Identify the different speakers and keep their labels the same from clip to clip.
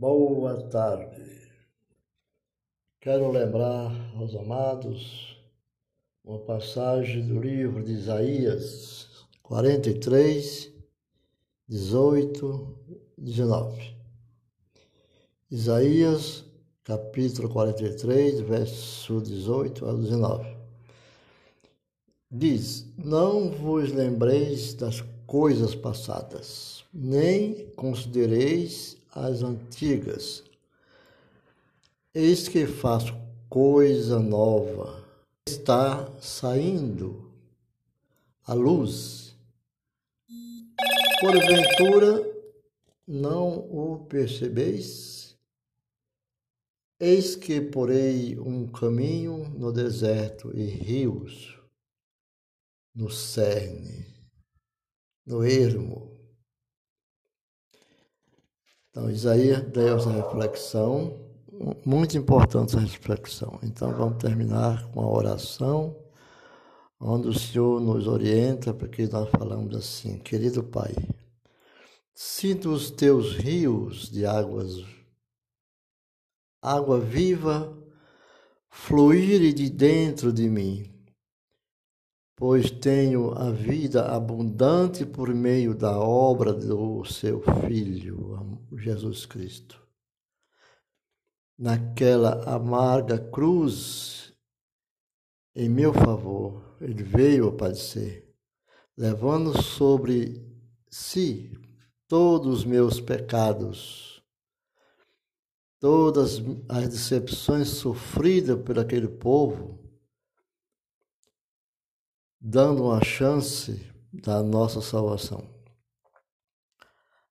Speaker 1: Boa tarde. Quero lembrar aos amados uma passagem do livro de Isaías 43, 18, 19. Isaías, capítulo 43, verso 18 a 19. Diz: Não vos lembreis das coisas passadas, nem considereis as antigas. Eis que faço coisa nova, está saindo a luz. Porventura não o percebeis? Eis que porei um caminho no deserto e rios no cerne, no ermo. Então, Isaías deu essa reflexão, muito importante essa reflexão. Então, vamos terminar com a oração, onde o Senhor nos orienta, porque nós falamos assim: Querido Pai, sinto os teus rios de águas, água viva, fluir de dentro de mim pois tenho a vida abundante por meio da obra do seu Filho, Jesus Cristo. Naquela amarga cruz, em meu favor, ele veio a padecer, levando sobre si todos os meus pecados, todas as decepções sofridas por aquele povo dando uma chance da nossa salvação.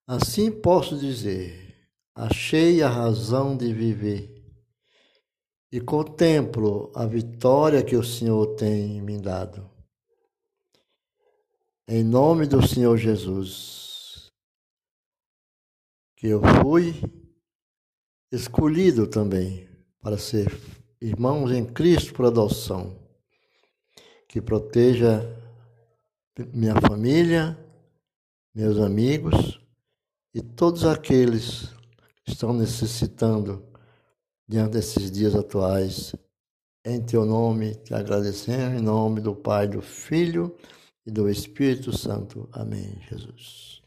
Speaker 1: Assim posso dizer: achei a razão de viver e contemplo a vitória que o Senhor tem me dado. Em nome do Senhor Jesus, que eu fui escolhido também para ser irmãos em Cristo por adoção que proteja minha família, meus amigos e todos aqueles que estão necessitando diante desses dias atuais. Em teu nome te agradecemos, em nome do Pai, do Filho e do Espírito Santo. Amém, Jesus.